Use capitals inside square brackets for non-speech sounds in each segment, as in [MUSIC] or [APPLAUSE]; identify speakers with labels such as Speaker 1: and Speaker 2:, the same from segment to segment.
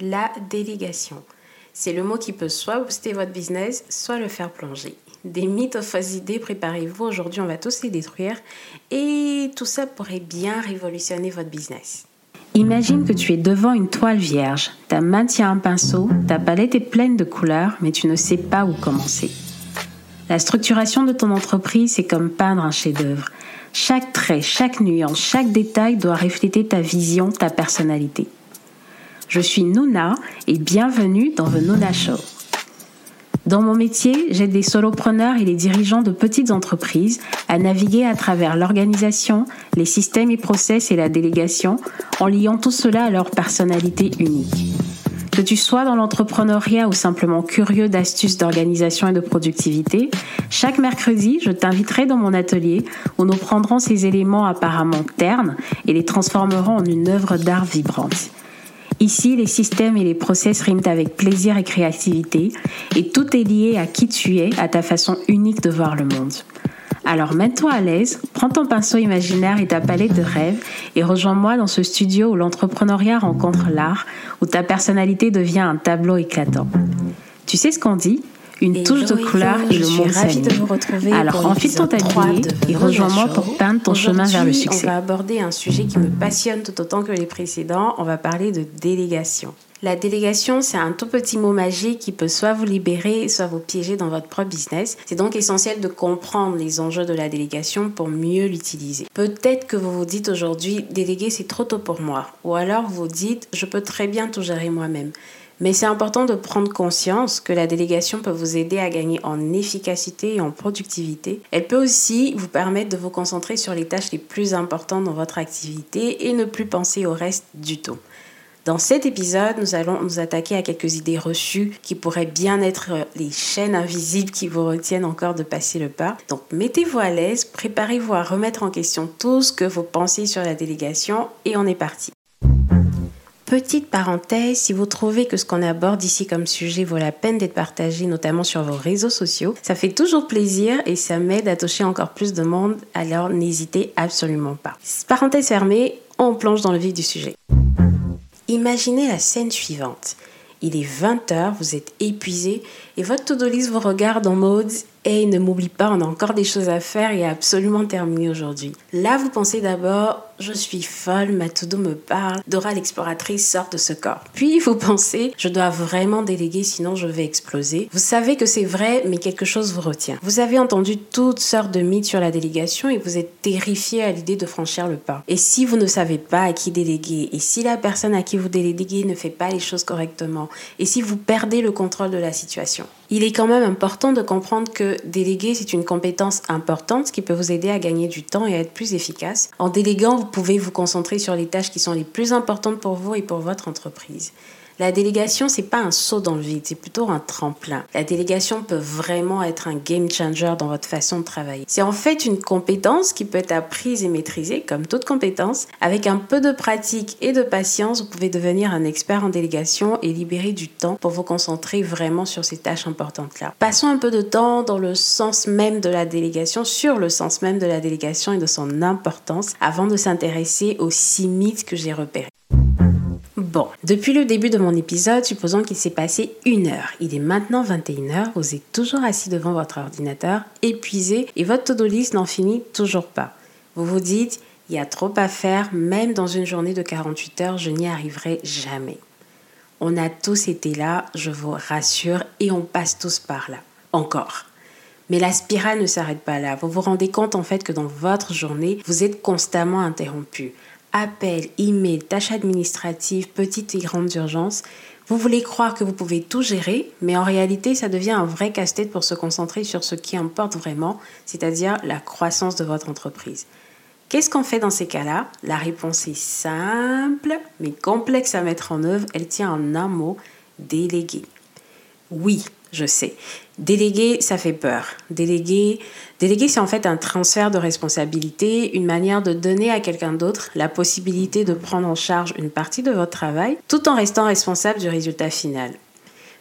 Speaker 1: la délégation. C'est le mot qui peut soit booster votre business, soit le faire plonger. Des mythes aux fausses idées, préparez-vous, aujourd'hui on va tous les détruire et tout ça pourrait bien révolutionner votre business. Imagine que tu es devant une toile vierge, ta main tient un pinceau, ta palette est pleine de couleurs, mais tu ne sais pas où commencer. La structuration de ton entreprise, c'est comme peindre un chef-d'œuvre. Chaque trait, chaque nuance, chaque détail doit refléter ta vision, ta personnalité. Je suis Nouna et bienvenue dans The Nouna Show. Dans mon métier, j'aide les solopreneurs et les dirigeants de petites entreprises à naviguer à travers l'organisation, les systèmes et process et la délégation en liant tout cela à leur personnalité unique. Que tu sois dans l'entrepreneuriat ou simplement curieux d'astuces d'organisation et de productivité, chaque mercredi, je t'inviterai dans mon atelier où nous prendrons ces éléments apparemment ternes et les transformerons en une œuvre d'art vibrante. Ici, les systèmes et les process riment avec plaisir et créativité, et tout est lié à qui tu es, à ta façon unique de voir le monde. Alors mets-toi à l'aise, prends ton pinceau imaginaire et ta palette de rêves et rejoins-moi dans ce studio où l'entrepreneuriat rencontre l'art, où ta personnalité devient un tableau éclatant. Tu sais ce qu'on dit? Une touche de couleur et le monde s'anime. Alors enfile ton tablier et rejoins-moi pour peindre ton chemin vers le succès. On va aborder un sujet qui me passionne tout autant que les précédents. On va parler de délégation. La délégation, c'est un tout petit mot magique qui peut soit vous libérer, soit vous piéger dans votre propre business. C'est donc essentiel de comprendre les enjeux de la délégation pour mieux l'utiliser. Peut-être que vous vous dites aujourd'hui, déléguer c'est trop tôt pour moi. Ou alors vous vous dites, je peux très bien tout gérer moi-même. Mais c'est important de prendre conscience que la délégation peut vous aider à gagner en efficacité et en productivité. Elle peut aussi vous permettre de vous concentrer sur les tâches les plus importantes dans votre activité et ne plus penser au reste du tout. Dans cet épisode, nous allons nous attaquer à quelques idées reçues qui pourraient bien être les chaînes invisibles qui vous retiennent encore de passer le pas. Donc mettez-vous à l'aise, préparez-vous à remettre en question tout ce que vous pensez sur la délégation et on est parti. Petite parenthèse, si vous trouvez que ce qu'on aborde ici comme sujet vaut la peine d'être partagé, notamment sur vos réseaux sociaux, ça fait toujours plaisir et ça m'aide à toucher encore plus de monde, alors n'hésitez absolument pas. Parenthèse fermée, on plonge dans le vif du sujet. Imaginez la scène suivante. Il est 20h, vous êtes épuisé et votre to-do vous regarde en mode Hey, ne m'oublie pas, on a encore des choses à faire et absolument terminé aujourd'hui. Là, vous pensez d'abord je suis folle, ma me parle, Dora l'exploratrice sort de ce corps. Puis vous pensez, je dois vraiment déléguer sinon je vais exploser. Vous savez que c'est vrai, mais quelque chose vous retient. Vous avez entendu toutes sortes de mythes sur la délégation et vous êtes terrifié à l'idée de franchir le pas. Et si vous ne savez pas à qui déléguer, et si la personne à qui vous déléguez ne fait pas les choses correctement, et si vous perdez le contrôle de la situation, il est quand même important de comprendre que déléguer, c'est une compétence importante qui peut vous aider à gagner du temps et à être plus efficace. En déléguant, vous pouvez vous concentrer sur les tâches qui sont les plus importantes pour vous et pour votre entreprise. La délégation, c'est pas un saut dans le vide, c'est plutôt un tremplin. La délégation peut vraiment être un game changer dans votre façon de travailler. C'est en fait une compétence qui peut être apprise et maîtrisée, comme toute compétence. Avec un peu de pratique et de patience, vous pouvez devenir un expert en délégation et libérer du temps pour vous concentrer vraiment sur ces tâches importantes-là. Passons un peu de temps dans le sens même de la délégation, sur le sens même de la délégation et de son importance, avant de s'intéresser aux six mythes que j'ai repérés. Bon, depuis le début de mon épisode, supposons qu'il s'est passé une heure. Il est maintenant 21h, vous êtes toujours assis devant votre ordinateur, épuisé, et votre to-do list n'en finit toujours pas. Vous vous dites, il y a trop à faire, même dans une journée de 48 heures, je n'y arriverai jamais. On a tous été là, je vous rassure, et on passe tous par là. Encore. Mais la spirale ne s'arrête pas là. Vous vous rendez compte en fait que dans votre journée, vous êtes constamment interrompu appels, emails, tâches administratives, petites et grandes urgences. Vous voulez croire que vous pouvez tout gérer, mais en réalité, ça devient un vrai casse-tête pour se concentrer sur ce qui importe vraiment, c'est-à-dire la croissance de votre entreprise. Qu'est-ce qu'on fait dans ces cas-là? La réponse est simple, mais complexe à mettre en œuvre. Elle tient en un mot, déléguer. Oui, je sais. Déléguer, ça fait peur. Déléguer, déléguer c'est en fait un transfert de responsabilité, une manière de donner à quelqu'un d'autre la possibilité de prendre en charge une partie de votre travail tout en restant responsable du résultat final.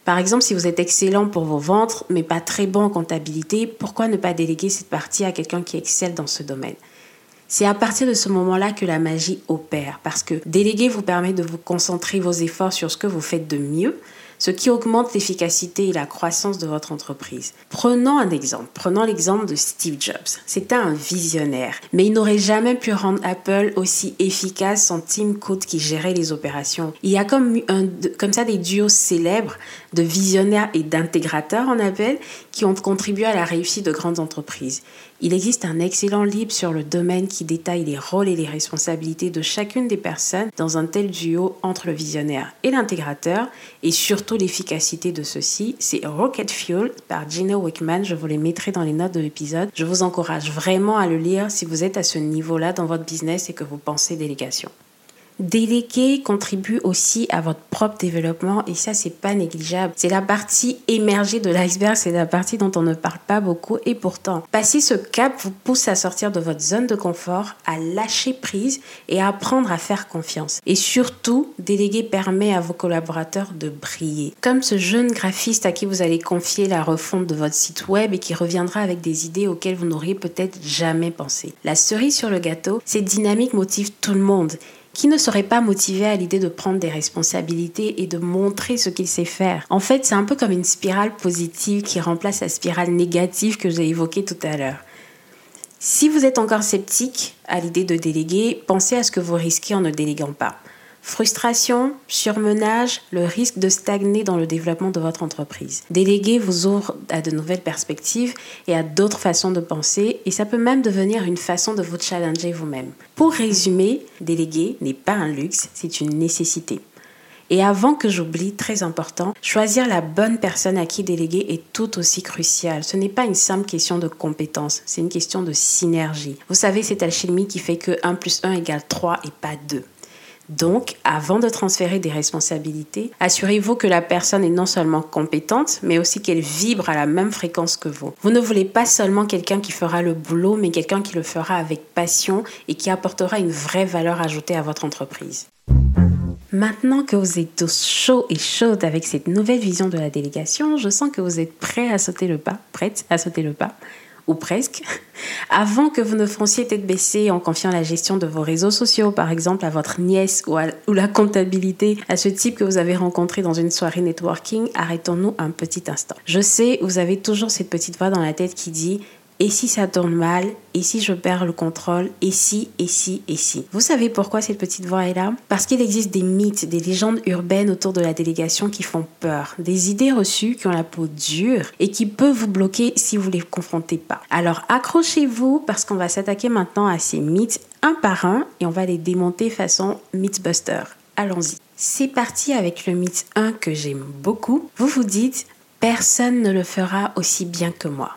Speaker 1: Par exemple, si vous êtes excellent pour vos ventes, mais pas très bon en comptabilité, pourquoi ne pas déléguer cette partie à quelqu'un qui excelle dans ce domaine? C'est à partir de ce moment-là que la magie opère, parce que déléguer vous permet de vous concentrer vos efforts sur ce que vous faites de mieux, ce qui augmente l'efficacité et la croissance de votre entreprise. Prenons un exemple. Prenons l'exemple de Steve Jobs. C'était un visionnaire, mais il n'aurait jamais pu rendre Apple aussi efficace sans Tim Cook qui gérait les opérations. Il y a comme, un, comme ça des duos célèbres de visionnaires et d'intégrateurs en Apple qui ont contribué à la réussite de grandes entreprises. Il existe un excellent livre sur le domaine qui détaille les rôles et les responsabilités de chacune des personnes dans un tel duo entre le visionnaire et l'intégrateur et surtout l'efficacité de ceux-ci. C'est Rocket Fuel par Gino Wickman. Je vous les mettrai dans les notes de l'épisode. Je vous encourage vraiment à le lire si vous êtes à ce niveau-là dans votre business et que vous pensez délégation. Déléguer contribue aussi à votre propre développement et ça c'est pas négligeable. C'est la partie émergée de l'iceberg, c'est la partie dont on ne parle pas beaucoup et pourtant passer ce cap vous pousse à sortir de votre zone de confort, à lâcher prise et à apprendre à faire confiance. Et surtout, déléguer permet à vos collaborateurs de briller. Comme ce jeune graphiste à qui vous allez confier la refonte de votre site web et qui reviendra avec des idées auxquelles vous n'auriez peut-être jamais pensé. La cerise sur le gâteau, cette dynamique motive tout le monde qui ne serait pas motivé à l'idée de prendre des responsabilités et de montrer ce qu'il sait faire En fait, c'est un peu comme une spirale positive qui remplace la spirale négative que j'ai évoquée tout à l'heure. Si vous êtes encore sceptique à l'idée de déléguer, pensez à ce que vous risquez en ne déléguant pas. Frustration, surmenage, le risque de stagner dans le développement de votre entreprise. Déléguer vous ouvre à de nouvelles perspectives et à d'autres façons de penser et ça peut même devenir une façon de vous challenger vous-même. Pour résumer, déléguer n'est pas un luxe, c'est une nécessité. Et avant que j'oublie, très important, choisir la bonne personne à qui déléguer est tout aussi crucial. Ce n'est pas une simple question de compétence, c'est une question de synergie. Vous savez, c'est alchimie qui fait que 1 plus 1 égale 3 et pas 2. Donc, avant de transférer des responsabilités, assurez-vous que la personne est non seulement compétente, mais aussi qu'elle vibre à la même fréquence que vous. Vous ne voulez pas seulement quelqu'un qui fera le boulot, mais quelqu'un qui le fera avec passion et qui apportera une vraie valeur ajoutée à votre entreprise. Maintenant que vous êtes tous chauds et chaudes avec cette nouvelle vision de la délégation, je sens que vous êtes prêts à sauter le pas, prêtes à sauter le pas ou presque, [LAUGHS] avant que vous ne fonciez tête baissée en confiant la gestion de vos réseaux sociaux, par exemple à votre nièce ou, ou la comptabilité à ce type que vous avez rencontré dans une soirée networking, arrêtons-nous un petit instant. Je sais, vous avez toujours cette petite voix dans la tête qui dit et si ça tourne mal Et si je perds le contrôle Et si, et si, et si Vous savez pourquoi cette petite voix est là? Parce qu'il existe des mythes, des légendes urbaines autour de la délégation qui font peur. Des idées reçues qui ont la peau dure et qui peuvent vous bloquer si vous les confrontez pas. Alors accrochez-vous parce qu'on va s'attaquer maintenant à ces mythes un par un et on va les démonter façon Mythbuster. Allons-y. C'est parti avec le mythe 1 que j'aime beaucoup. Vous vous dites, personne ne le fera aussi bien que moi.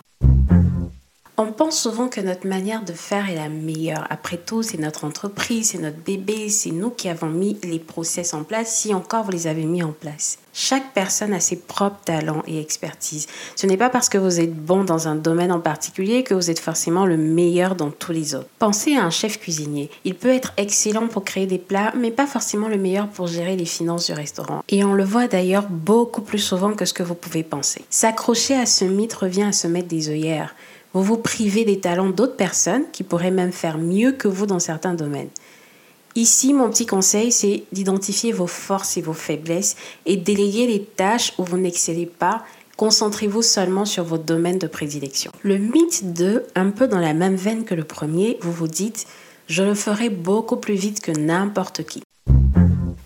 Speaker 1: On pense souvent que notre manière de faire est la meilleure. Après tout, c'est notre entreprise, c'est notre bébé, c'est nous qui avons mis les process en place, si encore vous les avez mis en place. Chaque personne a ses propres talents et expertises. Ce n'est pas parce que vous êtes bon dans un domaine en particulier que vous êtes forcément le meilleur dans tous les autres. Pensez à un chef cuisinier. Il peut être excellent pour créer des plats, mais pas forcément le meilleur pour gérer les finances du restaurant. Et on le voit d'ailleurs beaucoup plus souvent que ce que vous pouvez penser. S'accrocher à ce mythe revient à se mettre des œillères. Vous vous privez des talents d'autres personnes qui pourraient même faire mieux que vous dans certains domaines. Ici, mon petit conseil, c'est d'identifier vos forces et vos faiblesses et déléguer les tâches où vous n'excellez pas. Concentrez-vous seulement sur votre domaine de prédilection. Le mythe 2, un peu dans la même veine que le premier, vous vous dites, je le ferai beaucoup plus vite que n'importe qui.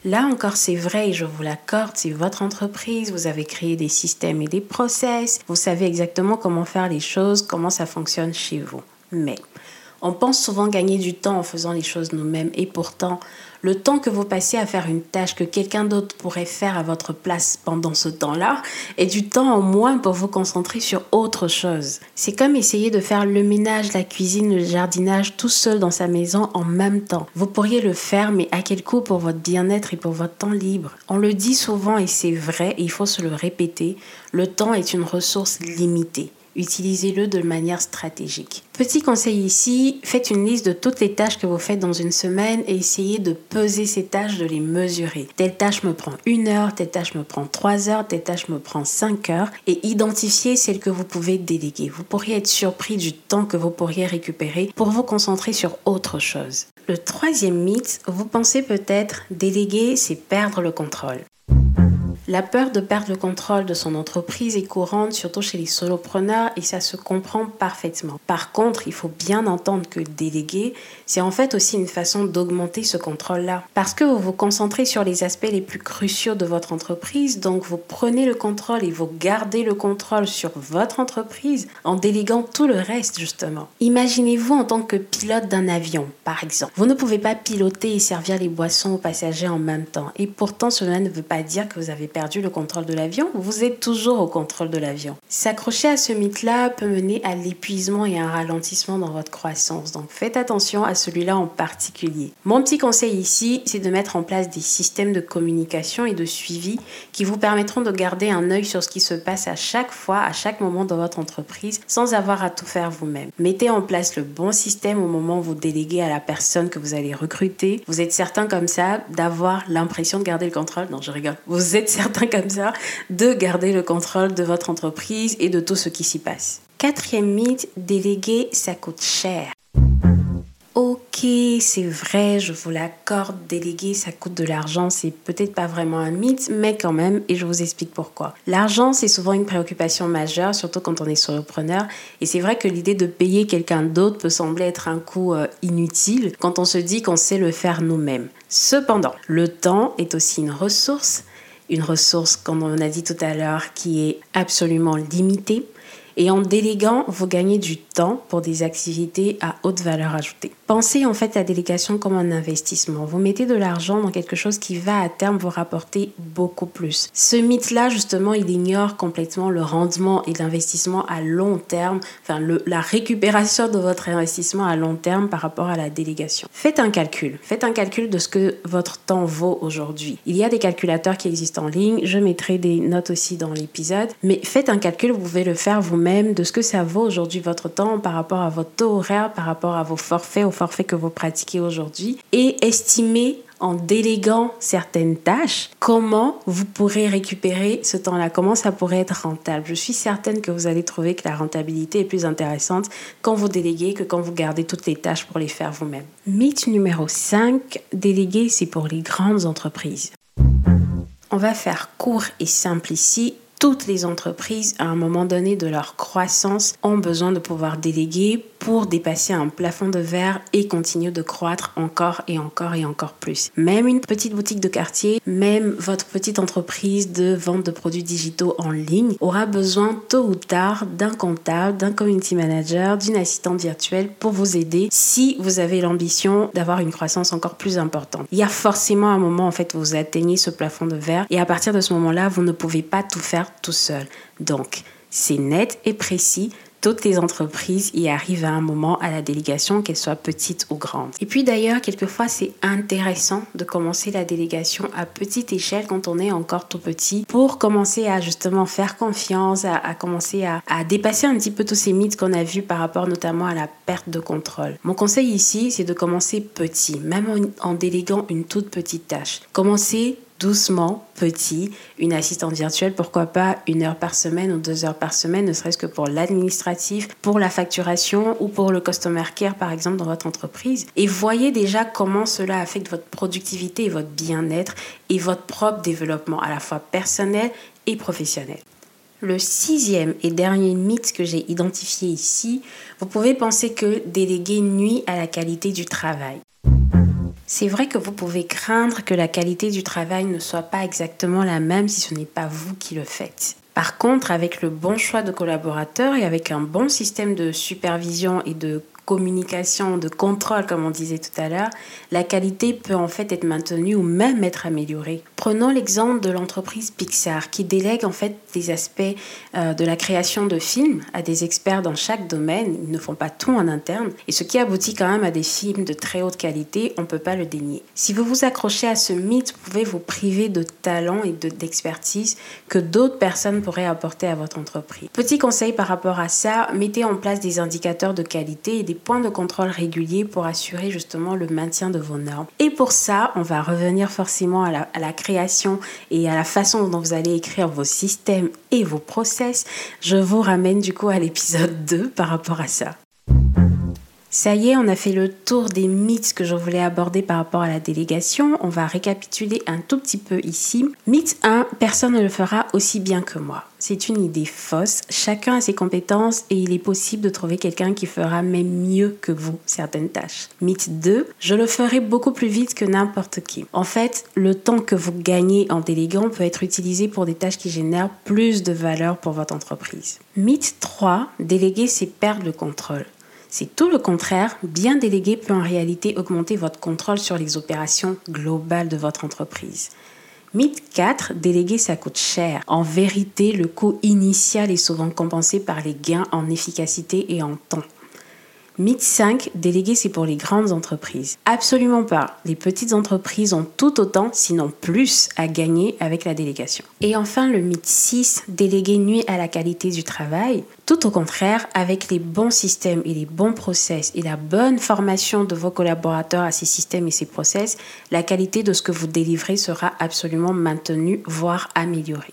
Speaker 1: Là encore, c'est vrai je vous l'accorde, c'est votre entreprise, vous avez créé des systèmes et des process, vous savez exactement comment faire les choses, comment ça fonctionne chez vous. Mais on pense souvent gagner du temps en faisant les choses nous-mêmes et pourtant, le temps que vous passez à faire une tâche que quelqu'un d'autre pourrait faire à votre place pendant ce temps-là est du temps en moins pour vous concentrer sur autre chose. C'est comme essayer de faire le ménage, la cuisine, le jardinage tout seul dans sa maison en même temps. Vous pourriez le faire, mais à quel coût pour votre bien-être et pour votre temps libre? On le dit souvent et c'est vrai, et il faut se le répéter, le temps est une ressource limitée. Utilisez-le de manière stratégique. Petit conseil ici, faites une liste de toutes les tâches que vous faites dans une semaine et essayez de peser ces tâches, de les mesurer. Telle tâche me prend une heure, telle tâche me prend trois heures, telle tâche me prend cinq heures et identifiez celles que vous pouvez déléguer. Vous pourriez être surpris du temps que vous pourriez récupérer pour vous concentrer sur autre chose. Le troisième mythe, vous pensez peut-être déléguer, c'est perdre le contrôle. La peur de perdre le contrôle de son entreprise est courante, surtout chez les solopreneurs, et ça se comprend parfaitement. Par contre, il faut bien entendre que déléguer, c'est en fait aussi une façon d'augmenter ce contrôle-là. Parce que vous vous concentrez sur les aspects les plus cruciaux de votre entreprise, donc vous prenez le contrôle et vous gardez le contrôle sur votre entreprise en déléguant tout le reste, justement. Imaginez-vous en tant que pilote d'un avion, par exemple. Vous ne pouvez pas piloter et servir les boissons aux passagers en même temps, et pourtant cela ne veut pas dire que vous avez perdu le contrôle de l'avion, vous êtes toujours au contrôle de l'avion. S'accrocher à ce mythe-là peut mener à l'épuisement et un ralentissement dans votre croissance. Donc faites attention à celui-là en particulier. Mon petit conseil ici, c'est de mettre en place des systèmes de communication et de suivi qui vous permettront de garder un œil sur ce qui se passe à chaque fois, à chaque moment dans votre entreprise, sans avoir à tout faire vous-même. Mettez en place le bon système au moment où vous déléguez à la personne que vous allez recruter. Vous êtes certain comme ça d'avoir l'impression de garder le contrôle. Non, je rigole. Vous êtes certain comme ça de garder le contrôle de votre entreprise et de tout ce qui s'y passe. Quatrième mythe, déléguer, ça coûte cher. Ok, c'est vrai, je vous l'accorde, déléguer, ça coûte de l'argent, c'est peut-être pas vraiment un mythe, mais quand même, et je vous explique pourquoi. L'argent, c'est souvent une préoccupation majeure, surtout quand on est solopreneur, et c'est vrai que l'idée de payer quelqu'un d'autre peut sembler être un coût euh, inutile quand on se dit qu'on sait le faire nous-mêmes. Cependant, le temps est aussi une ressource une ressource, comme on a dit tout à l'heure, qui est absolument limitée. Et en déléguant, vous gagnez du temps pour des activités à haute valeur ajoutée. Pensez en fait la délégation comme un investissement. Vous mettez de l'argent dans quelque chose qui va à terme vous rapporter beaucoup plus. Ce mythe-là, justement, il ignore complètement le rendement et l'investissement à long terme, enfin la récupération de votre investissement à long terme par rapport à la délégation. Faites un calcul. Faites un calcul de ce que votre temps vaut aujourd'hui. Il y a des calculateurs qui existent en ligne. Je mettrai des notes aussi dans l'épisode. Mais faites un calcul, vous pouvez le faire vous-même de ce que ça vaut aujourd'hui votre temps par rapport à votre taux horaire, par rapport à vos forfaits, aux forfaits que vous pratiquez aujourd'hui et estimer en déléguant certaines tâches, comment vous pourrez récupérer ce temps-là, comment ça pourrait être rentable. Je suis certaine que vous allez trouver que la rentabilité est plus intéressante quand vous déléguez que quand vous gardez toutes les tâches pour les faire vous-même. Mythe numéro 5, déléguer, c'est pour les grandes entreprises. On va faire court et simple ici toutes les entreprises, à un moment donné de leur croissance, ont besoin de pouvoir déléguer pour dépasser un plafond de verre et continuer de croître encore et encore et encore plus. Même une petite boutique de quartier, même votre petite entreprise de vente de produits digitaux en ligne aura besoin tôt ou tard d'un comptable, d'un community manager, d'une assistante virtuelle pour vous aider si vous avez l'ambition d'avoir une croissance encore plus importante. Il y a forcément un moment en fait où vous atteignez ce plafond de verre et à partir de ce moment-là, vous ne pouvez pas tout faire tout seul. Donc, c'est net et précis toutes les entreprises y arrivent à un moment à la délégation, qu'elle soit petite ou grande. Et puis d'ailleurs, quelquefois, c'est intéressant de commencer la délégation à petite échelle quand on est encore tout petit pour commencer à justement faire confiance, à, commencer à, dépasser un petit peu tous ces mythes qu'on a vus par rapport notamment à la perte de contrôle. Mon conseil ici, c'est de commencer petit, même en, en déléguant une toute petite tâche. Commencer doucement, petit, une assistante virtuelle, pourquoi pas une heure par semaine ou deux heures par semaine, ne serait-ce que pour l'administratif, pour la facturation ou pour le customer care par exemple dans votre entreprise. Et voyez déjà comment cela affecte votre productivité et votre bien-être et votre propre développement à la fois personnel et professionnel. Le sixième et dernier mythe que j'ai identifié ici, vous pouvez penser que déléguer nuit à la qualité du travail. C'est vrai que vous pouvez craindre que la qualité du travail ne soit pas exactement la même si ce n'est pas vous qui le faites. Par contre, avec le bon choix de collaborateurs et avec un bon système de supervision et de communication, de contrôle, comme on disait tout à l'heure, la qualité peut en fait être maintenue ou même être améliorée. Prenons l'exemple de l'entreprise Pixar qui délègue en fait des aspects euh, de la création de films à des experts dans chaque domaine. Ils ne font pas tout en interne et ce qui aboutit quand même à des films de très haute qualité, on ne peut pas le dénier. Si vous vous accrochez à ce mythe, vous pouvez vous priver de talent et d'expertise que d'autres personnes pourraient apporter à votre entreprise. Petit conseil par rapport à ça, mettez en place des indicateurs de qualité et des points de contrôle réguliers pour assurer justement le maintien de vos normes. Et pour ça, on va revenir forcément à la, à la création et à la façon dont vous allez écrire vos systèmes et vos process. Je vous ramène du coup à l'épisode 2 par rapport à ça. Ça y est, on a fait le tour des mythes que je voulais aborder par rapport à la délégation. On va récapituler un tout petit peu ici. Mythe 1, personne ne le fera aussi bien que moi. C'est une idée fausse. Chacun a ses compétences et il est possible de trouver quelqu'un qui fera même mieux que vous certaines tâches. Mythe 2, je le ferai beaucoup plus vite que n'importe qui. En fait, le temps que vous gagnez en déléguant peut être utilisé pour des tâches qui génèrent plus de valeur pour votre entreprise. Mythe 3, déléguer c'est perdre le contrôle. C'est tout le contraire. Bien délégué peut en réalité augmenter votre contrôle sur les opérations globales de votre entreprise. Mythe 4, déléguer ça coûte cher. En vérité, le coût initial est souvent compensé par les gains en efficacité et en temps. Mythe 5, déléguer c'est pour les grandes entreprises. Absolument pas. Les petites entreprises ont tout autant, sinon plus, à gagner avec la délégation. Et enfin, le mythe 6, déléguer nuit à la qualité du travail. Tout au contraire, avec les bons systèmes et les bons process et la bonne formation de vos collaborateurs à ces systèmes et ces process, la qualité de ce que vous délivrez sera absolument maintenue, voire améliorée.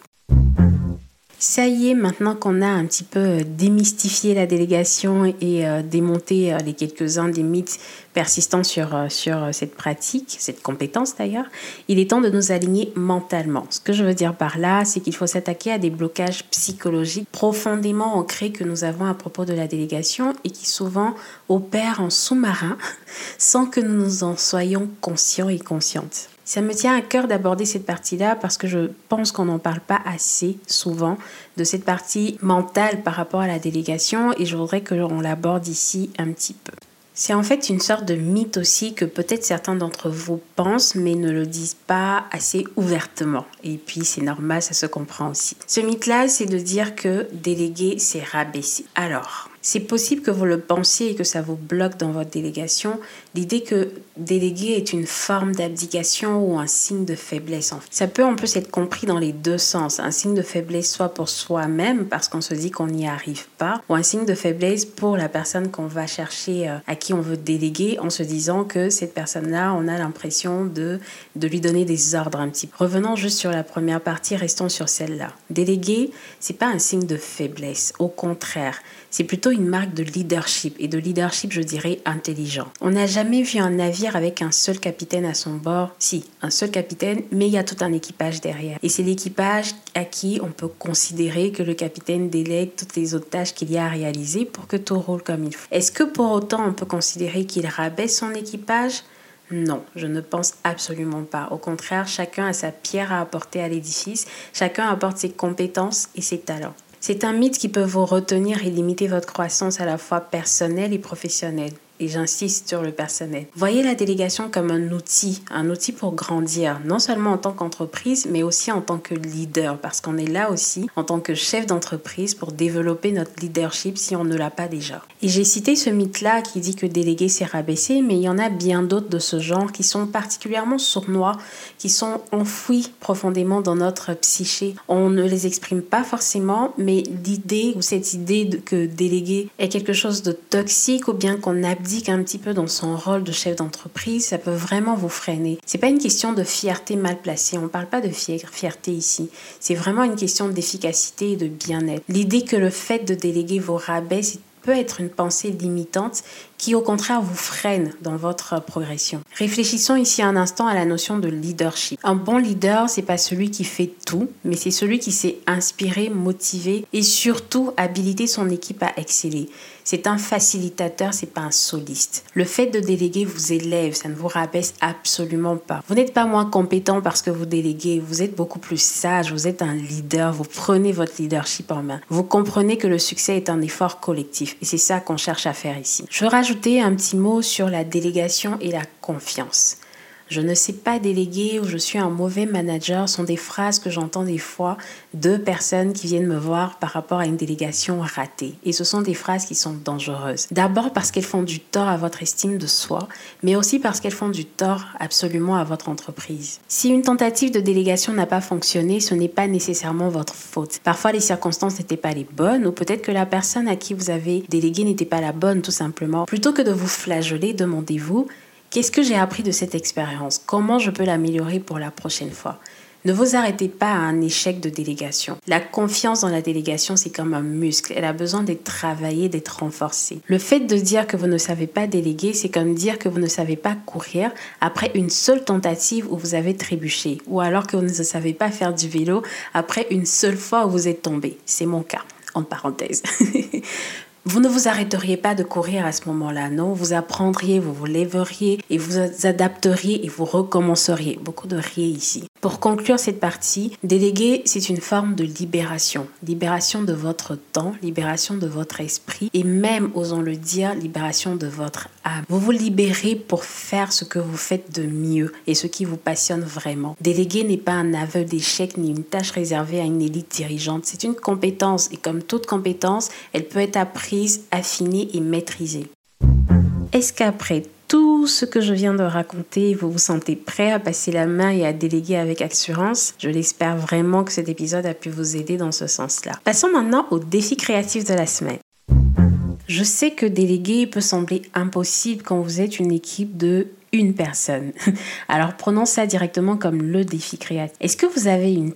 Speaker 1: Ça y est, maintenant qu'on a un petit peu euh, démystifié la délégation et euh, démonté euh, les quelques-uns des mythes persistants sur, sur cette pratique, cette compétence d'ailleurs, il est temps de nous aligner mentalement. Ce que je veux dire par là, c'est qu'il faut s'attaquer à des blocages psychologiques profondément ancrés que nous avons à propos de la délégation et qui souvent opèrent en sous-marin [LAUGHS] sans que nous nous en soyons conscients et conscientes. Ça me tient à cœur d'aborder cette partie-là parce que je pense qu'on n'en parle pas assez souvent de cette partie mentale par rapport à la délégation et je voudrais que l'on l'aborde ici un petit peu. C'est en fait une sorte de mythe aussi que peut-être certains d'entre vous pensent mais ne le disent pas assez ouvertement. Et puis c'est normal, ça se comprend aussi. Ce mythe-là, c'est de dire que déléguer, c'est rabaisser. Alors, c'est possible que vous le pensiez et que ça vous bloque dans votre délégation. L'idée que déléguer est une forme d'abdication ou un signe de faiblesse. Ça peut en plus être compris dans les deux sens. Un signe de faiblesse soit pour soi-même parce qu'on se dit qu'on n'y arrive pas, ou un signe de faiblesse pour la personne qu'on va chercher, euh, à qui on veut déléguer, en se disant que cette personne-là, on a l'impression de, de lui donner des ordres un petit peu. Revenons juste sur la première partie, restons sur celle-là. Déléguer, c'est pas un signe de faiblesse. Au contraire, c'est plutôt une marque de leadership et de leadership, je dirais, intelligent. On n'a jamais vu un navire avec un seul capitaine à son bord. Si, un seul capitaine, mais il y a tout un équipage derrière. Et c'est l'équipage à qui on peut considérer que le capitaine délègue toutes les autres tâches qu'il y a à réaliser pour que tout roule comme il faut. Est-ce que pour autant on peut considérer qu'il rabaisse son équipage? Non, je ne pense absolument pas. Au contraire, chacun a sa pierre à apporter à l'édifice, chacun apporte ses compétences et ses talents. C'est un mythe qui peut vous retenir et limiter votre croissance à la fois personnelle et professionnelle et j'insiste sur le personnel. Voyez la délégation comme un outil, un outil pour grandir, non seulement en tant qu'entreprise, mais aussi en tant que leader, parce qu'on est là aussi en tant que chef d'entreprise pour développer notre leadership si on ne l'a pas déjà. Et j'ai cité ce mythe-là qui dit que déléguer c'est rabaisser, mais il y en a bien d'autres de ce genre qui sont particulièrement sournois, qui sont enfouis profondément dans notre psyché. On ne les exprime pas forcément, mais l'idée ou cette idée que déléguer est quelque chose de toxique ou bien qu'on abdique un petit peu dans son rôle de chef d'entreprise, ça peut vraiment vous freiner. C'est pas une question de fierté mal placée. On parle pas de fierté ici. C'est vraiment une question d'efficacité et de bien-être. L'idée que le fait de déléguer vos rabais, peut être une pensée limitante qui au contraire vous freine dans votre progression. Réfléchissons ici un instant à la notion de leadership. Un bon leader, c'est pas celui qui fait tout, mais c'est celui qui sait inspirer, motiver et surtout habiliter son équipe à exceller. C'est un facilitateur, c'est pas un soliste. Le fait de déléguer vous élève, ça ne vous rabaisse absolument pas. Vous n'êtes pas moins compétent parce que vous déléguez, vous êtes beaucoup plus sage, vous êtes un leader, vous prenez votre leadership en main. Vous comprenez que le succès est un effort collectif et c'est ça qu'on cherche à faire ici. Je veux rajouter un petit mot sur la délégation et la confiance je ne sais pas déléguer ou je suis un mauvais manager sont des phrases que j'entends des fois de personnes qui viennent me voir par rapport à une délégation ratée. Et ce sont des phrases qui sont dangereuses. D'abord parce qu'elles font du tort à votre estime de soi, mais aussi parce qu'elles font du tort absolument à votre entreprise. Si une tentative de délégation n'a pas fonctionné, ce n'est pas nécessairement votre faute. Parfois les circonstances n'étaient pas les bonnes ou peut-être que la personne à qui vous avez délégué n'était pas la bonne tout simplement. Plutôt que de vous flageller, demandez-vous Qu'est-ce que j'ai appris de cette expérience? Comment je peux l'améliorer pour la prochaine fois? Ne vous arrêtez pas à un échec de délégation. La confiance dans la délégation, c'est comme un muscle. Elle a besoin d'être travaillée, d'être renforcée. Le fait de dire que vous ne savez pas déléguer, c'est comme dire que vous ne savez pas courir après une seule tentative où vous avez trébuché. Ou alors que vous ne savez pas faire du vélo après une seule fois où vous êtes tombé. C'est mon cas, en parenthèse. [LAUGHS] Vous ne vous arrêteriez pas de courir à ce moment-là, non? Vous apprendriez, vous vous lèveriez et vous adapteriez et vous recommenceriez. Beaucoup de riez ici. Pour conclure cette partie, déléguer, c'est une forme de libération. Libération de votre temps, libération de votre esprit et même, osons le dire, libération de votre âme. Vous vous libérez pour faire ce que vous faites de mieux et ce qui vous passionne vraiment. Déléguer n'est pas un aveu d'échec ni une tâche réservée à une élite dirigeante. C'est une compétence et comme toute compétence, elle peut être apprise, affinée et maîtrisée. Est-ce qu'après tout ce que je viens de raconter, vous vous sentez prêt à passer la main et à déléguer avec assurance? Je l'espère vraiment que cet épisode a pu vous aider dans ce sens-là. Passons maintenant au défi créatif de la semaine. Je sais que déléguer peut sembler impossible quand vous êtes une équipe de une personne. [LAUGHS] Alors prenons ça directement comme le défi créatif. Est-ce que vous avez une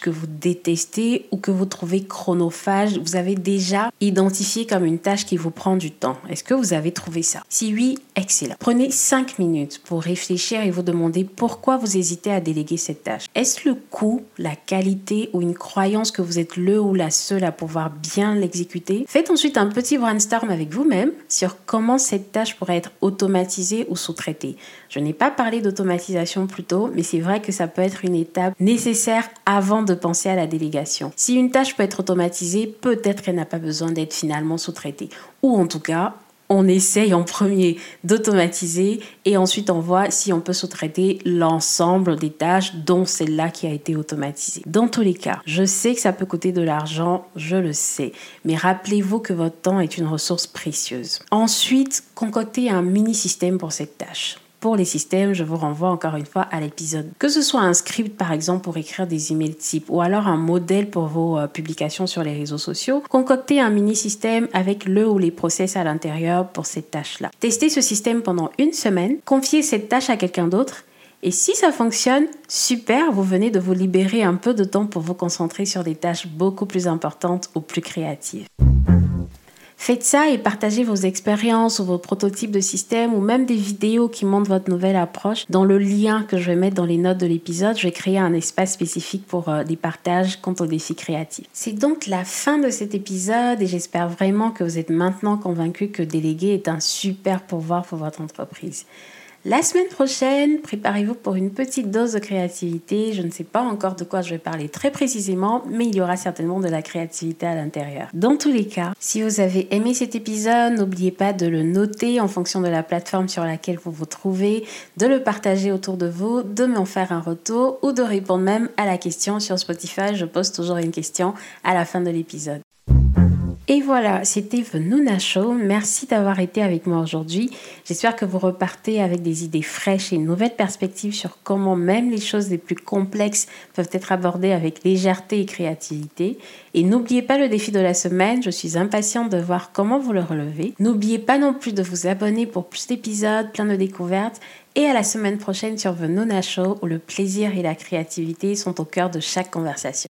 Speaker 1: que vous détestez ou que vous trouvez chronophage, vous avez déjà identifié comme une tâche qui vous prend du temps. Est-ce que vous avez trouvé ça? Si oui, excellent. Prenez 5 minutes pour réfléchir et vous demander pourquoi vous hésitez à déléguer cette tâche. Est-ce le coût, la qualité ou une croyance que vous êtes le ou la seule à pouvoir bien l'exécuter? Faites ensuite un petit brainstorm avec vous-même sur comment cette tâche pourrait être automatisée ou sous-traitée. Je n'ai pas parlé d'automatisation plus tôt, mais c'est vrai que ça peut être une étape nécessaire avant de penser à la délégation. Si une tâche peut être automatisée, peut-être qu'elle n'a pas besoin d'être finalement sous-traitée. Ou en tout cas, on essaye en premier d'automatiser et ensuite on voit si on peut sous-traiter l'ensemble des tâches dont celle-là qui a été automatisée. Dans tous les cas, je sais que ça peut coûter de l'argent, je le sais, mais rappelez-vous que votre temps est une ressource précieuse. Ensuite, concoctez un mini-système pour cette tâche. Pour les systèmes, je vous renvoie encore une fois à l'épisode. Que ce soit un script par exemple pour écrire des emails type ou alors un modèle pour vos euh, publications sur les réseaux sociaux, concoctez un mini système avec le ou les process à l'intérieur pour cette tâche-là. Testez ce système pendant une semaine, confiez cette tâche à quelqu'un d'autre et si ça fonctionne, super, vous venez de vous libérer un peu de temps pour vous concentrer sur des tâches beaucoup plus importantes ou plus créatives. Faites ça et partagez vos expériences ou vos prototypes de système ou même des vidéos qui montrent votre nouvelle approche. Dans le lien que je vais mettre dans les notes de l'épisode, je vais créer un espace spécifique pour euh, des partages quant aux défis créatifs. C'est donc la fin de cet épisode et j'espère vraiment que vous êtes maintenant convaincu que déléguer est un super pouvoir pour votre entreprise. La semaine prochaine, préparez-vous pour une petite dose de créativité. Je ne sais pas encore de quoi je vais parler très précisément, mais il y aura certainement de la créativité à l'intérieur. Dans tous les cas, si vous avez aimé cet épisode, n'oubliez pas de le noter en fonction de la plateforme sur laquelle vous vous trouvez, de le partager autour de vous, de m'en faire un retour ou de répondre même à la question sur Spotify. Je pose toujours une question à la fin de l'épisode. Et voilà, c'était The Nuna Show. Merci d'avoir été avec moi aujourd'hui. J'espère que vous repartez avec des idées fraîches et une nouvelle perspective sur comment même les choses les plus complexes peuvent être abordées avec légèreté et créativité. Et n'oubliez pas le défi de la semaine. Je suis impatiente de voir comment vous le relevez. N'oubliez pas non plus de vous abonner pour plus d'épisodes, plein de découvertes. Et à la semaine prochaine sur The Nuna Show où le plaisir et la créativité sont au cœur de chaque conversation.